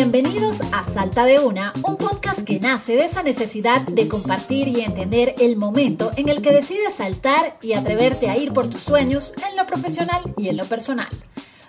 Bienvenidos a Salta de Una, un podcast que nace de esa necesidad de compartir y entender el momento en el que decides saltar y atreverte a ir por tus sueños en lo profesional y en lo personal.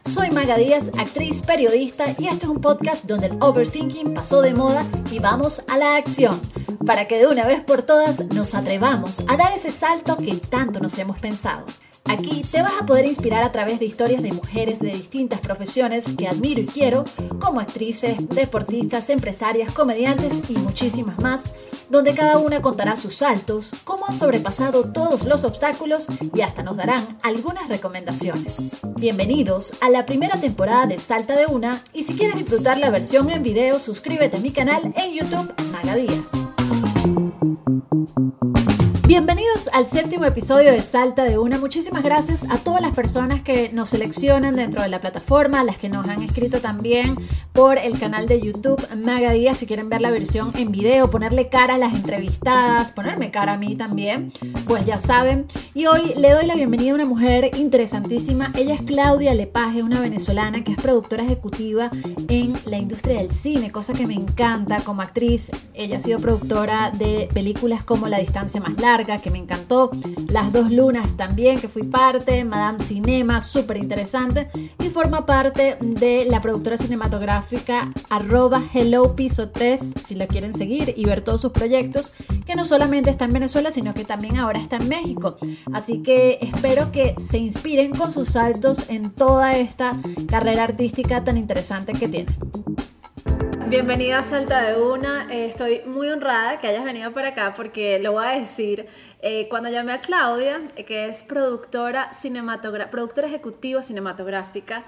Soy Maga Díaz, actriz, periodista y este es un podcast donde el overthinking pasó de moda y vamos a la acción para que de una vez por todas nos atrevamos a dar ese salto que tanto nos hemos pensado. Aquí te vas a poder inspirar a través de historias de mujeres de distintas profesiones que admiro y quiero, como actrices, deportistas, empresarias, comediantes y muchísimas más, donde cada una contará sus saltos, cómo han sobrepasado todos los obstáculos y hasta nos darán algunas recomendaciones. Bienvenidos a la primera temporada de Salta de Una y si quieres disfrutar la versión en video, suscríbete a mi canal en YouTube Magadías. Bienvenidos al séptimo episodio de Salta de Una. Muchísimas gracias a todas las personas que nos seleccionan dentro de la plataforma, las que nos han escrito también por el canal de YouTube Magadía. Si quieren ver la versión en video, ponerle cara a las entrevistadas, ponerme cara a mí también, pues ya saben. Y hoy le doy la bienvenida a una mujer interesantísima. Ella es Claudia Lepage, una venezolana que es productora ejecutiva en la industria del cine, cosa que me encanta como actriz. Ella ha sido productora de películas como La distancia más larga que me encantó, Las dos lunas también, que fui parte, Madame Cinema, súper interesante, y forma parte de la productora cinematográfica arroba Hello Piso 3, si lo quieren seguir y ver todos sus proyectos, que no solamente está en Venezuela, sino que también ahora está en México. Así que espero que se inspiren con sus saltos en toda esta carrera artística tan interesante que tiene. Bienvenida a Salta de Una. Eh, estoy muy honrada que hayas venido por acá porque lo voy a decir. Eh, cuando llamé a Claudia, eh, que es productora, productora ejecutiva cinematográfica,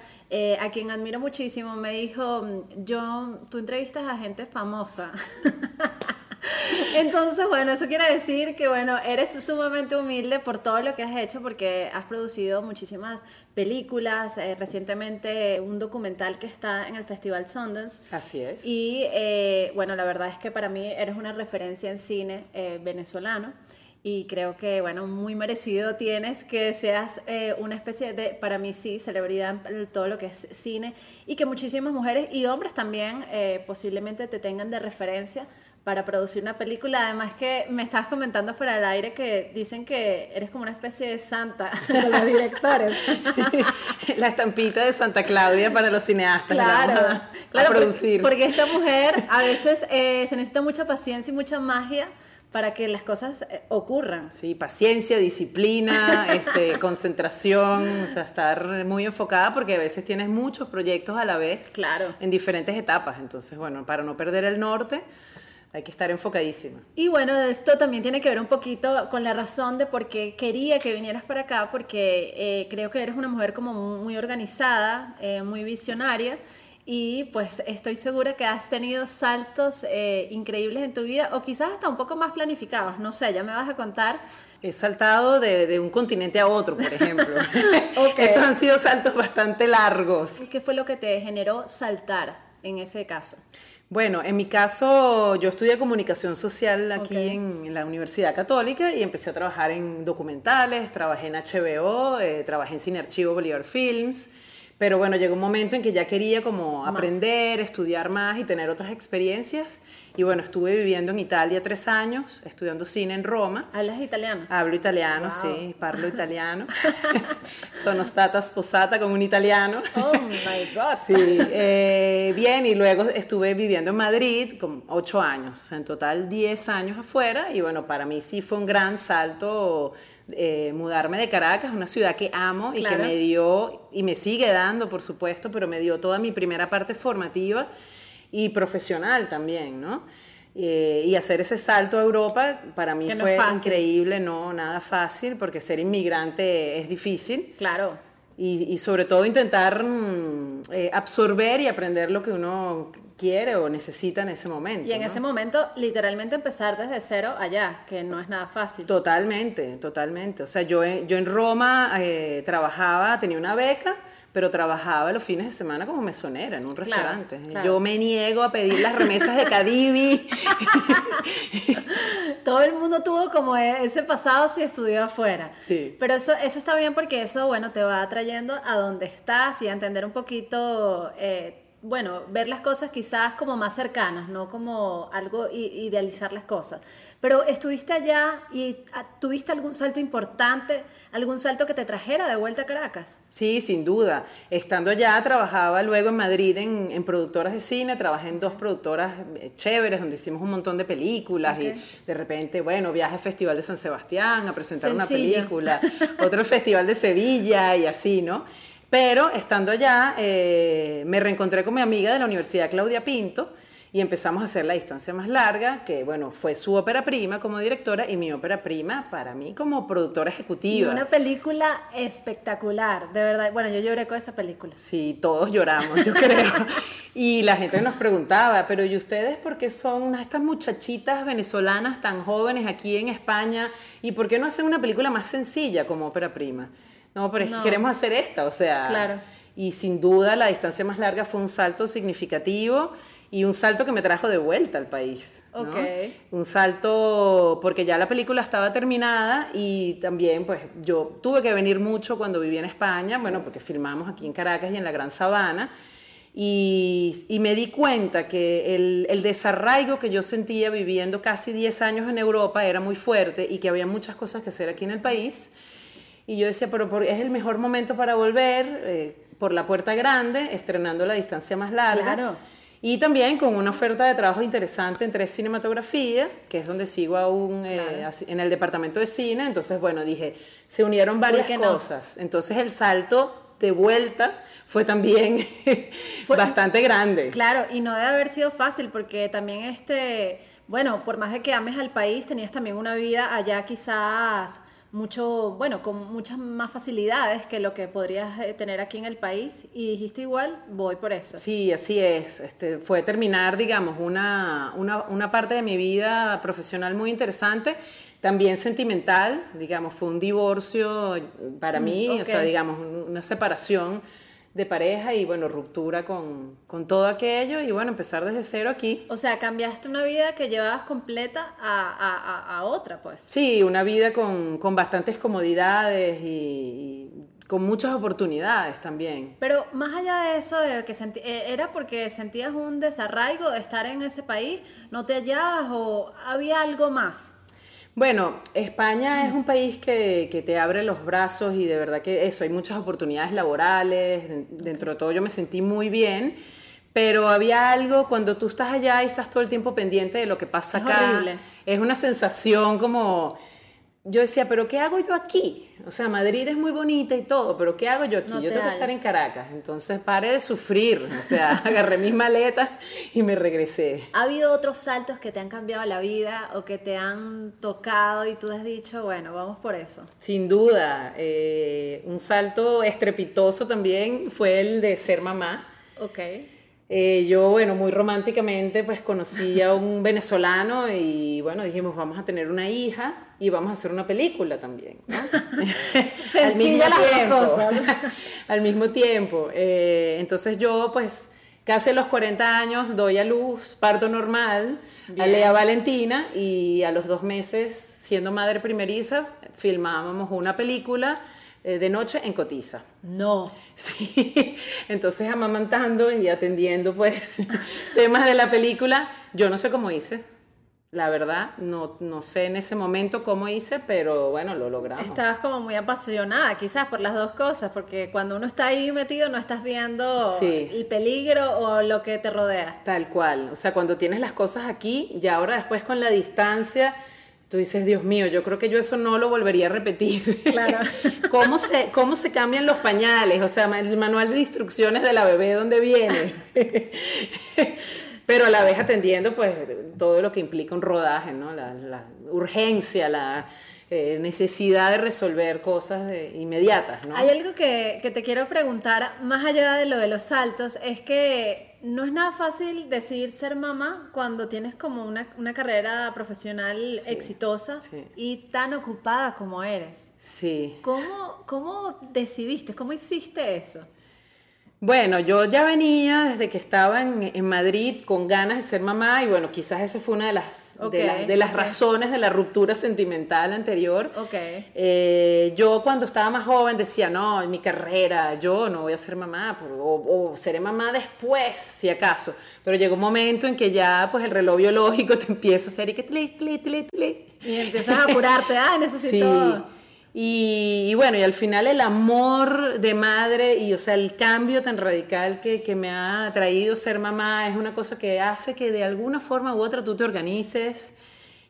a quien admiro muchísimo, me dijo, mm, yo, tú entrevistas a gente famosa. Entonces, bueno, eso quiere decir que, bueno, eres sumamente humilde por todo lo que has hecho, porque has producido muchísimas películas, eh, recientemente un documental que está en el Festival Sundance. Así es. Y, eh, bueno, la verdad es que para mí eres una referencia en cine eh, venezolano y creo que, bueno, muy merecido tienes que seas una especie de, para mí sí, celebridad en todo lo que es cine y que muchísimas mujeres y hombres también posiblemente te tengan de referencia para producir una película. Además que me estabas comentando fuera del aire que dicen que eres como una especie de santa de los directores. La estampita de Santa Claudia para los cineastas. Claro, claro producir. Porque, esta mujer a veces eh, se necesita mucha paciencia y mucha magia para que las cosas eh, ocurran. Sí, paciencia, disciplina, este, concentración, o sea, estar muy enfocada porque a veces tienes muchos proyectos a la vez. Claro. En diferentes etapas. Entonces, bueno, para no perder el norte, hay que estar enfocadísima. Y bueno, esto también tiene que ver un poquito con la razón de por qué quería que vinieras para acá, porque eh, creo que eres una mujer como muy organizada, eh, muy visionaria, y pues estoy segura que has tenido saltos eh, increíbles en tu vida, o quizás hasta un poco más planificados, no sé, ya me vas a contar. He saltado de, de un continente a otro, por ejemplo. Esos han sido saltos bastante largos. ¿Y qué fue lo que te generó saltar en ese caso? Bueno, en mi caso, yo estudié comunicación social aquí en, la Universidad Católica y empecé a trabajar en documentales, trabajé en HBO, eh, trabajé en Cine Archivo Bolívar Films, pero bueno, llegó un momento en que ya quería como aprender, estudiar más y tener otras experiencias y bueno, estuve viviendo en Italia tres años, estudiando cine en Roma. ¿Hablas italiano? Hablo italiano, sí, parlo italiano. Sono stata sposata con un italiano. Oh my God. Sí, eh, bien, y luego estuve viviendo en Madrid con ocho años, en total diez años afuera. Y bueno, para mí sí fue un gran salto. Eh, mudarme de Caracas, una ciudad que amo y que me dio, y me sigue dando, por supuesto, pero me dio toda mi primera parte formativa y profesional también, ¿no? Eh, y hacer ese salto a Europa para mí fue increíble, no nada fácil, porque ser inmigrante es difícil. Claro. Y, sobre todo intentar mm, eh, absorber y aprender lo que uno quiere o necesita en ese momento. Y en ese momento, literalmente empezar desde cero allá, que no es nada fácil. Totalmente, totalmente. O sea, yo, yo en Roma eh, trabajaba, tenía una beca pero trabajaba los fines de semana como mesonera en un restaurante. Yo me niego a pedir las remesas de Cadivi. Todo el mundo tuvo como e-, ese pasado si estudió afuera. Sí. Pero eso, eso está bien porque eso, bueno, te va atrayendo a donde estás y a entender un poquito... Eh, bueno, ver las cosas quizás como más cercanas, no como algo idealizar las cosas. Pero estuviste allá y ah, tuviste algún salto importante, algún salto que te trajera de vuelta a Caracas. Sí, sin duda. Estando allá, trabajaba luego en Madrid en, productoras de cine, trabajé en dos productoras eh, chéveres donde hicimos un montón de películas y de repente, bueno, viaje al Festival de San Sebastián a presentar una película, otro Festival de Sevilla y así, ¿no? Pero estando allá, eh, me reencontré con mi amiga de la Universidad Claudia Pinto y empezamos a hacer la distancia más larga, que bueno, fue su ópera prima como directora y mi ópera prima para mí como productora ejecutiva. Y una película espectacular, de verdad. Bueno, yo lloré con esa película. Sí, todos lloramos, yo creo. y la gente nos preguntaba, pero ¿y ustedes por qué son estas muchachitas venezolanas tan jóvenes aquí en España? ¿Y por qué no hacen una película más sencilla como ópera prima? No, pero es que queremos hacer esta, o sea. Claro. Y sin duda la distancia más larga fue un salto significativo y un salto que me trajo de vuelta al país. Ok. Un salto porque ya la película estaba terminada y también pues yo tuve que venir mucho cuando viví en España, bueno, porque filmamos aquí en Caracas y en la Gran Sabana. Y, y me di cuenta que el, el, desarraigo que yo sentía viviendo casi 10 años en Europa era muy fuerte y que había muchas cosas que hacer aquí en el país y yo decía, pero es el mejor momento para volver eh, por la puerta grande, estrenando la distancia más larga. Claro. Y también con una oferta de trabajo interesante en tres cinematografía, que es donde sigo aún eh, en el departamento de cine. Entonces, bueno, dije, se unieron varias cosas. Entonces, el salto de vuelta fue también bastante grande. Claro, y no debe haber sido fácil porque también este, bueno, por más de que ames al país, tenías también una vida allá quizás mucho, bueno, con muchas más facilidades que lo que podrías eh, tener aquí en el país y dijiste igual, voy por eso. Sí, así es. Este, fue terminar, digamos, una, una, una parte de mi vida profesional muy interesante, también sentimental, digamos, fue un divorcio para mm, mí, o sea, digamos, una separación de pareja y bueno, ruptura con, con, todo aquello y bueno, empezar desde cero aquí. O sea, cambiaste una vida que llevabas completa a, a, a otra, pues. Sí, una vida con, con bastantes comodidades y, con muchas oportunidades también. Pero más allá de eso, de que eh, ¿era porque sentías un desarraigo de estar en ese país? ¿No te hallabas o había algo más? Bueno, España es un país que, te abre los brazos y de verdad que eso, hay muchas oportunidades laborales, dentro de todo yo me sentí muy bien, pero había algo cuando tú estás allá y estás todo el tiempo pendiente de lo que pasa es acá. Horrible. Es una sensación como yo decía, pero ¿qué hago yo aquí? O sea, Madrid es muy bonita y todo, pero ¿qué hago yo aquí? yo tengo que estar en Caracas. Entonces pare de sufrir. O sea, agarré mis maletas y me regresé. ¿Ha habido otros saltos que te han cambiado la vida o que te han tocado y tú has dicho, bueno, vamos por eso? Sin duda. Eh, un salto estrepitoso también fue el de ser mamá. Ok. Eh, yo, bueno, muy románticamente, pues conocí a un venezolano y bueno, dijimos, vamos a tener una hija y vamos a hacer una película también. ¿no? al mismo tiempo. al mismo tiempo. Eh, entonces yo, pues, casi a los 40 años doy a luz, parto normal, a Lea Valentina y a los dos meses, siendo madre primeriza, filmábamos una película de noche en Cotiza. No. Sí, entonces amamantando y atendiendo pues temas de la película, yo no sé cómo hice. La verdad, no, no sé en ese momento cómo hice, pero bueno, lo logramos. Estabas como muy apasionada, quizás por las dos cosas, porque cuando uno está ahí metido no estás viendo el peligro o lo que te rodea. Tal cual, o sea, cuando tienes las cosas aquí y ahora después con la distancia, tú dices, Dios mío, yo creo que yo eso no lo volvería a repetir. Claro. ¿Cómo se, cómo se cambian los pañales? O sea, el manual de instrucciones de la bebé, ¿dónde viene? Pero a la vez atendiendo, pues, todo lo que implica un rodaje, ¿no? La, urgencia, la eh, necesidad de resolver cosas inmediatas, ¿no? Hay algo que, que te quiero preguntar, más allá de lo de los saltos, es que no es nada fácil decidir ser mamá cuando tienes como una, carrera profesional exitosa y tan ocupada como eres. Sí. ¿Cómo, ¿Cómo decidiste? ¿Cómo hiciste eso? Bueno, yo ya venía desde que estaba en, en Madrid con ganas de ser mamá y bueno, quizás esa fue una de las, de, Ok, la- de las razones de la ruptura sentimental anterior. Ok. Eh, yo cuando estaba más joven decía, no, en mi carrera yo no voy a ser mamá, o, o seré mamá después, si acaso. Pero llegó un momento en que ya pues el reloj biológico te empieza a hacer y que tli, tli, tli, tli. Y empiezas a apurarte, ah, necesito... Sí. Y, bueno, y al final el amor de madre y, o sea, el cambio tan radical que, que me ha traído ser mamá es una cosa que hace que de alguna forma u otra tú te organices.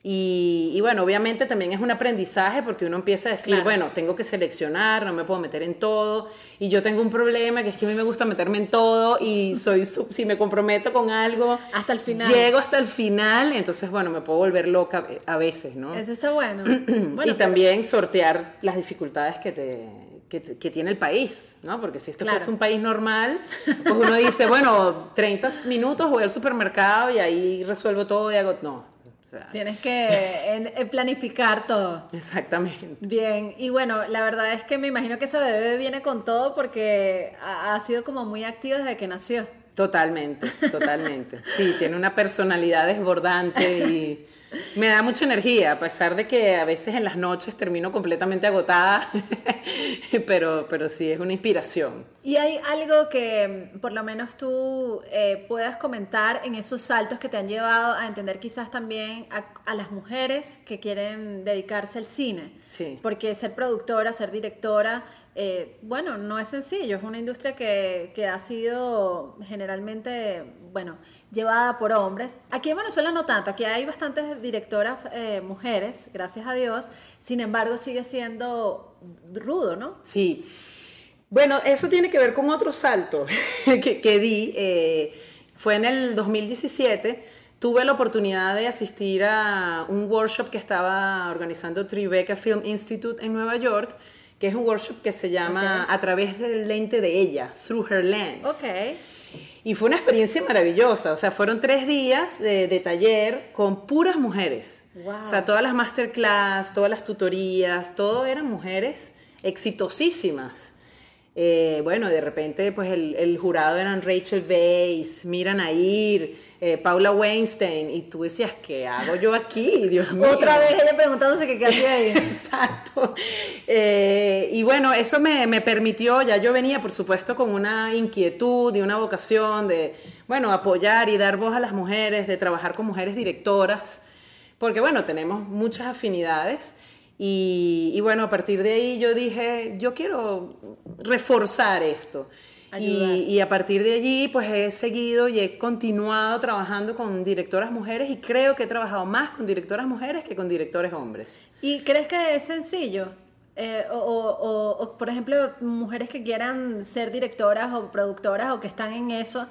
Y, y bueno, obviamente también es un aprendizaje porque uno empieza a decir, Claro. bueno, tengo que seleccionar, no me puedo meter en todo. Y yo tengo un problema que es que a mí me gusta meterme en todo y soy, si me comprometo con algo, Hasta el final. llego hasta el final, entonces bueno, me puedo volver loca a veces, ¿no? Eso está bueno. y también sortear las dificultades que, te, que, tiene el país, ¿no? Porque si esto Claro. fuese un país normal, pues uno dice, bueno, 30 minutos voy al supermercado y ahí resuelvo todo y hago... No, sea, Tienes que planificar todo. exactamente. Bien, y bueno, la verdad es que me imagino que esa bebé viene con todo porque ha, ha sido como muy activa desde que nació. Totalmente, totalmente. Sí, tiene una personalidad desbordante y me da mucha energía, a pesar de que a veces en las noches termino completamente agotada, pero, pero sí, es una inspiración. ¿Y hay algo que mm, por lo menos tú eh, puedas comentar en esos saltos que te han llevado a entender quizás también a, a las mujeres que quieren dedicarse al cine? Sí. Porque ser productora, ser directora, eh, bueno, no es sencillo, es una industria que, que ha sido generalmente, bueno, llevada por hombres. Aquí en Venezuela no tanto, aquí hay bastantes directoras eh, mujeres, gracias a Dios, sin embargo sigue siendo rudo, ¿no? Sí. Bueno, eso tiene que ver con otro salto que, que di. eh, fue en el 2017. Tuve la oportunidad de asistir a un workshop que estaba organizando Tribeca Film Institute en Nueva York, que es un workshop que se llama A través del lente de ella, Through Her Lens. Ok. Y fue una experiencia maravillosa, o sea, fueron tres días de, de taller con puras mujeres. Wow. O sea, todas las masterclass, todas las tutorías, todo eran mujeres exitosísimas. Eh, bueno, de repente, pues el, el jurado eran Rachel Weisz, Mira Nair, eh, Paula Weinstein, y tú decías, ¿qué hago yo aquí? Dios mío. Otra vez ella preguntándose qué qué hacía ahí. Exacto. Eh, y bueno, eso me, me permitió, ya yo venía, por supuesto, con una inquietud y una vocación de, bueno, apoyar y dar voz a las mujeres, de trabajar con mujeres directoras, porque bueno, tenemos muchas afinidades. Y, y bueno, a partir de ahí yo dije, yo quiero reforzar esto. Ayudar. Y, y a partir de allí, pues he seguido y he continuado trabajando con directoras mujeres y creo que he trabajado más con directoras mujeres que con directores hombres. ¿Y crees que es sencillo? Eh, o, o- o- o, por ejemplo, mujeres que quieran ser directoras o productoras o que están en eso,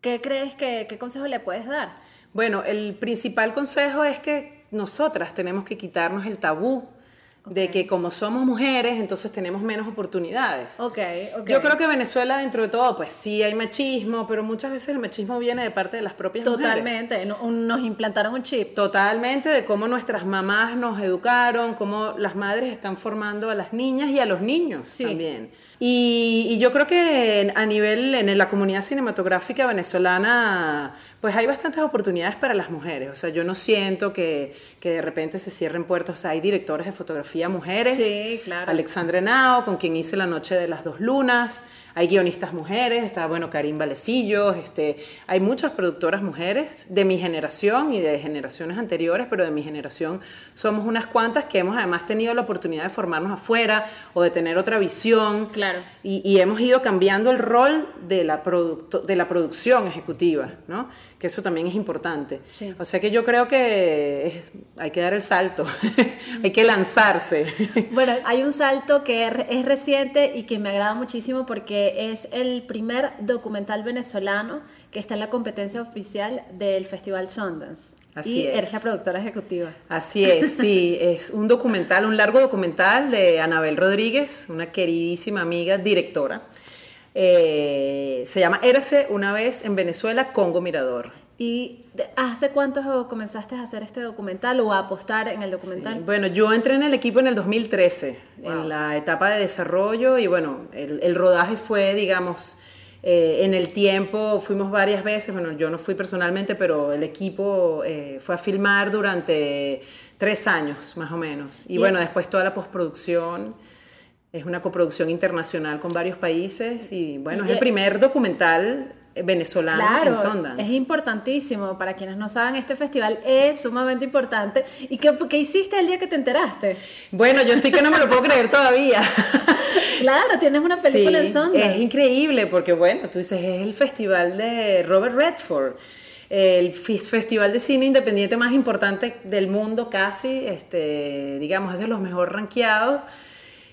¿qué crees que, qué consejo le puedes dar? Bueno, el principal consejo es que nosotras tenemos que quitarnos el tabú de que como somos mujeres, entonces tenemos menos oportunidades. Ok, ok. Yo creo que Venezuela, dentro de todo, pues sí hay machismo, pero muchas veces el machismo viene de parte de las propias mujeres. Totalmente, no- un- nos implantaron un chip. Totalmente de cómo nuestras mamás nos educaron, cómo las madres están formando a las niñas y a los niños Sí. también. Y, y yo creo que a nivel, en la comunidad cinematográfica venezolana, pues hay bastantes oportunidades para las mujeres. O sea, yo no siento que, que de repente se cierren puertas. O sea, hay directores de fotografía mujeres. Sí, claro. Alexandra Henao, con quien hice La Noche de las Dos Lunas. Hay guionistas mujeres, está, bueno, Karim Valecillos, este, hay muchas productoras mujeres de mi generación y de generaciones anteriores, pero de mi generación somos unas cuantas que hemos además tenido la oportunidad de formarnos afuera o de tener otra visión. Claro. Y, y hemos ido cambiando el rol de la, producto- de la producción ejecutiva, ¿no? Que eso también es importante. Sí. O sea que yo creo que hay que dar el salto, hay que lanzarse. Bueno, hay un salto que es reciente y que me agrada muchísimo porque es el primer documental venezolano que está en la competencia oficial del Festival Sundance. Así y es. eres la productora ejecutiva. Así es, sí, es un documental, un largo documental de Anabel Rodríguez, una queridísima amiga directora. Eh, se llama Érase una vez en Venezuela, Congo Mirador. ¿Y hace cuánto comenzaste a hacer este documental o a apostar en el documental? Bueno, yo entré en el equipo en el 2013, Wow. en la etapa de desarrollo y bueno, el, el rodaje fue, digamos, Eh, en el tiempo fuimos varias veces, bueno, yo no fui personalmente, pero el equipo eh, fue a filmar durante tres años más o menos. Y, bueno, después toda la postproducción. Es una coproducción internacional con varios países y bueno, es el primer documental venezolano claro, en Sundance. Es importantísimo. Para quienes no saben, este festival es sumamente importante. ¿Y qué, qué, hiciste el día que te enteraste? Bueno, yo estoy que no me lo puedo creer todavía. claro, tienes una película sí, en Sundance. Es increíble porque, bueno, tú dices, es el festival de Robert Redford. El festival de cine independiente más importante del mundo, casi, este, digamos, es de los mejor rankeados.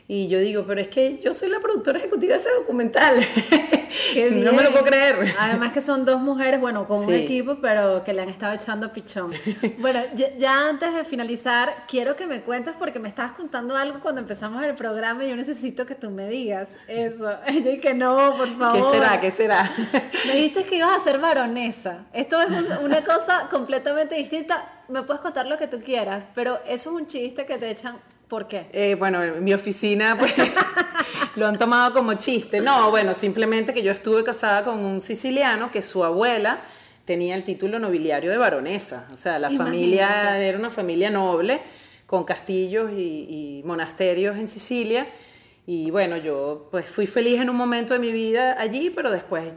Y yo digo, pero es que yo soy la productora ejecutiva de ese documental. no me lo puedo creer. Además que son dos mujeres, bueno, con Sí. un equipo, pero que le han estado echando pichón. Bueno, ya, ya antes de finalizar, quiero que me cuentes porque me estabas contando algo cuando empezamos el programa y yo necesito que tú me digas eso. Yo que no, por ¿Qué favor. será? ¿Qué será? Me dijiste que ibas a ser baronesa. Esto es un- una cosa completamente distinta. Me puedes contar lo que tú quieras, pero eso es un chiste que te echan. ¿Por qué? Eh, bueno, en mi oficina pues lo han tomado como chiste. No, bueno, simplemente que yo estuve casada con un siciliano que su abuela tenía el título nobiliario de baronesa. O sea, la familia era una familia noble con castillos y, y monasterios en Sicilia. Y bueno, yo pues fui feliz en un momento de mi vida allí, pero después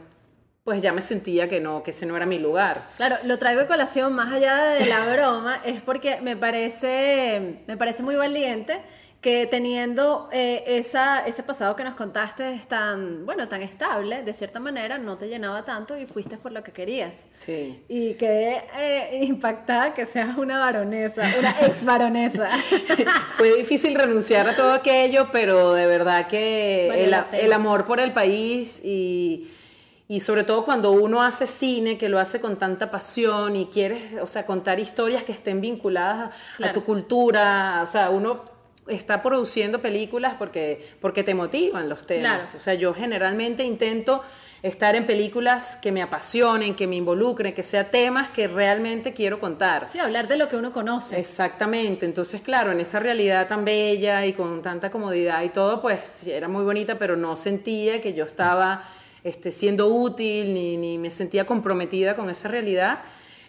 pues ya me sentía que no, que ese no era mi lugar. Claro, lo traigo de colación más allá de la broma, es porque me parece, me parece muy valiente que teniendo eh, esa, ese pasado que nos contaste es tan, bueno, tan estable, de cierta manera, no te llenaba tanto y fuiste por lo que querías. Sí. Y quedé eh, impactada que seas una baronesa, una ex baronesa. Fue difícil renunciar a todo aquello, pero de verdad que Valió el, el amor por el país y, y sobre todo cuando uno hace cine, que lo hace con tanta pasión y quieres, o sea, contar historias que estén vinculadas a, tu cultura, o sea, uno está produciendo películas porque, porque te motivan los temas. Claro. O sea, yo generalmente intento estar en películas que me apasionen, que me involucren, que sean temas que realmente quiero contar. Sí, hablar de lo que uno conoce. Exactamente, entonces claro, en esa realidad tan bella y con tanta comodidad y todo, pues era muy bonita, pero no sentía que yo estaba este, siendo útil ni, ni me sentía comprometida con esa realidad.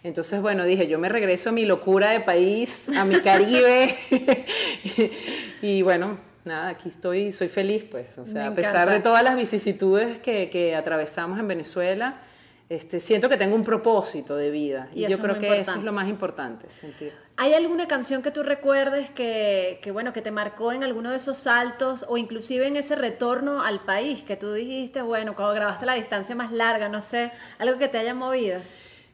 Entonces, bueno, dije, yo me regreso a mi locura de país, a mi Caribe. y bueno, nada, aquí estoy, soy feliz, pues. O sea, Me a pesar encanta. de todas las vicisitudes que, que atravesamos en Venezuela, este, siento que tengo un propósito de vida. Y Y, yo creo que eso es lo más importante, sentir. ¿Hay alguna canción que tú recuerdes que, que, bueno, que te marcó en alguno de esos saltos o inclusive en ese retorno al país que tú dijiste, bueno, cuando grabaste la distancia más larga, no sé, algo que te haya movido?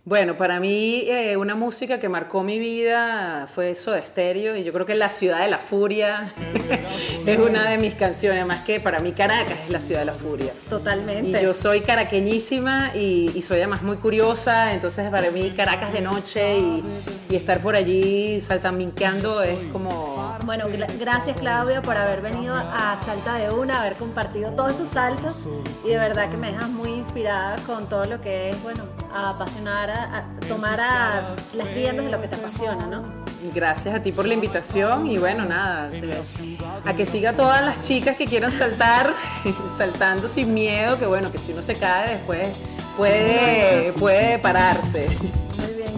Bueno, para mí eh, una música que marcó mi vida fue Soda Stereo y yo creo que La Ciudad de la Furia es una de mis canciones, más que para mí Caracas es la Ciudad de la Furia. Totalmente. Y yo soy caraqueñísima y, y soy además muy curiosa, entonces para mí Caracas de noche y, y estar por allí saltaminqueando es como... Bueno, gra- gracias Claudia por haber venido a Salta de Una, haber compartido todos esos saltos y de verdad que me dejas muy inspirada con todo lo que es, bueno, apasionar, a, tomar a las riendas de lo que te apasiona, ¿no? Gracias a ti por la invitación y bueno, nada, a que siga todas las chicas que quieran saltar, saltando sin miedo, que bueno, que si uno se cae después puede, puede pararse.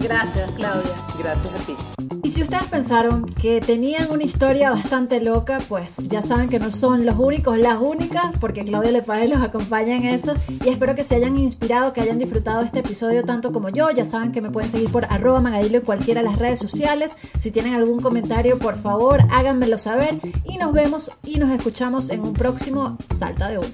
Gracias Claudia. Gracias a ti. Y si ustedes pensaron que tenían una historia bastante loca, pues ya saben que no son los únicos, las únicas, porque Claudia Lepage los acompaña en eso. Y espero que se hayan inspirado, que hayan disfrutado este episodio tanto como yo. Ya saben que me pueden seguir por arroba magadilo en cualquiera de las redes sociales. Si tienen algún comentario, por favor, háganmelo saber. Y nos vemos y nos escuchamos en un próximo Salta de Uno.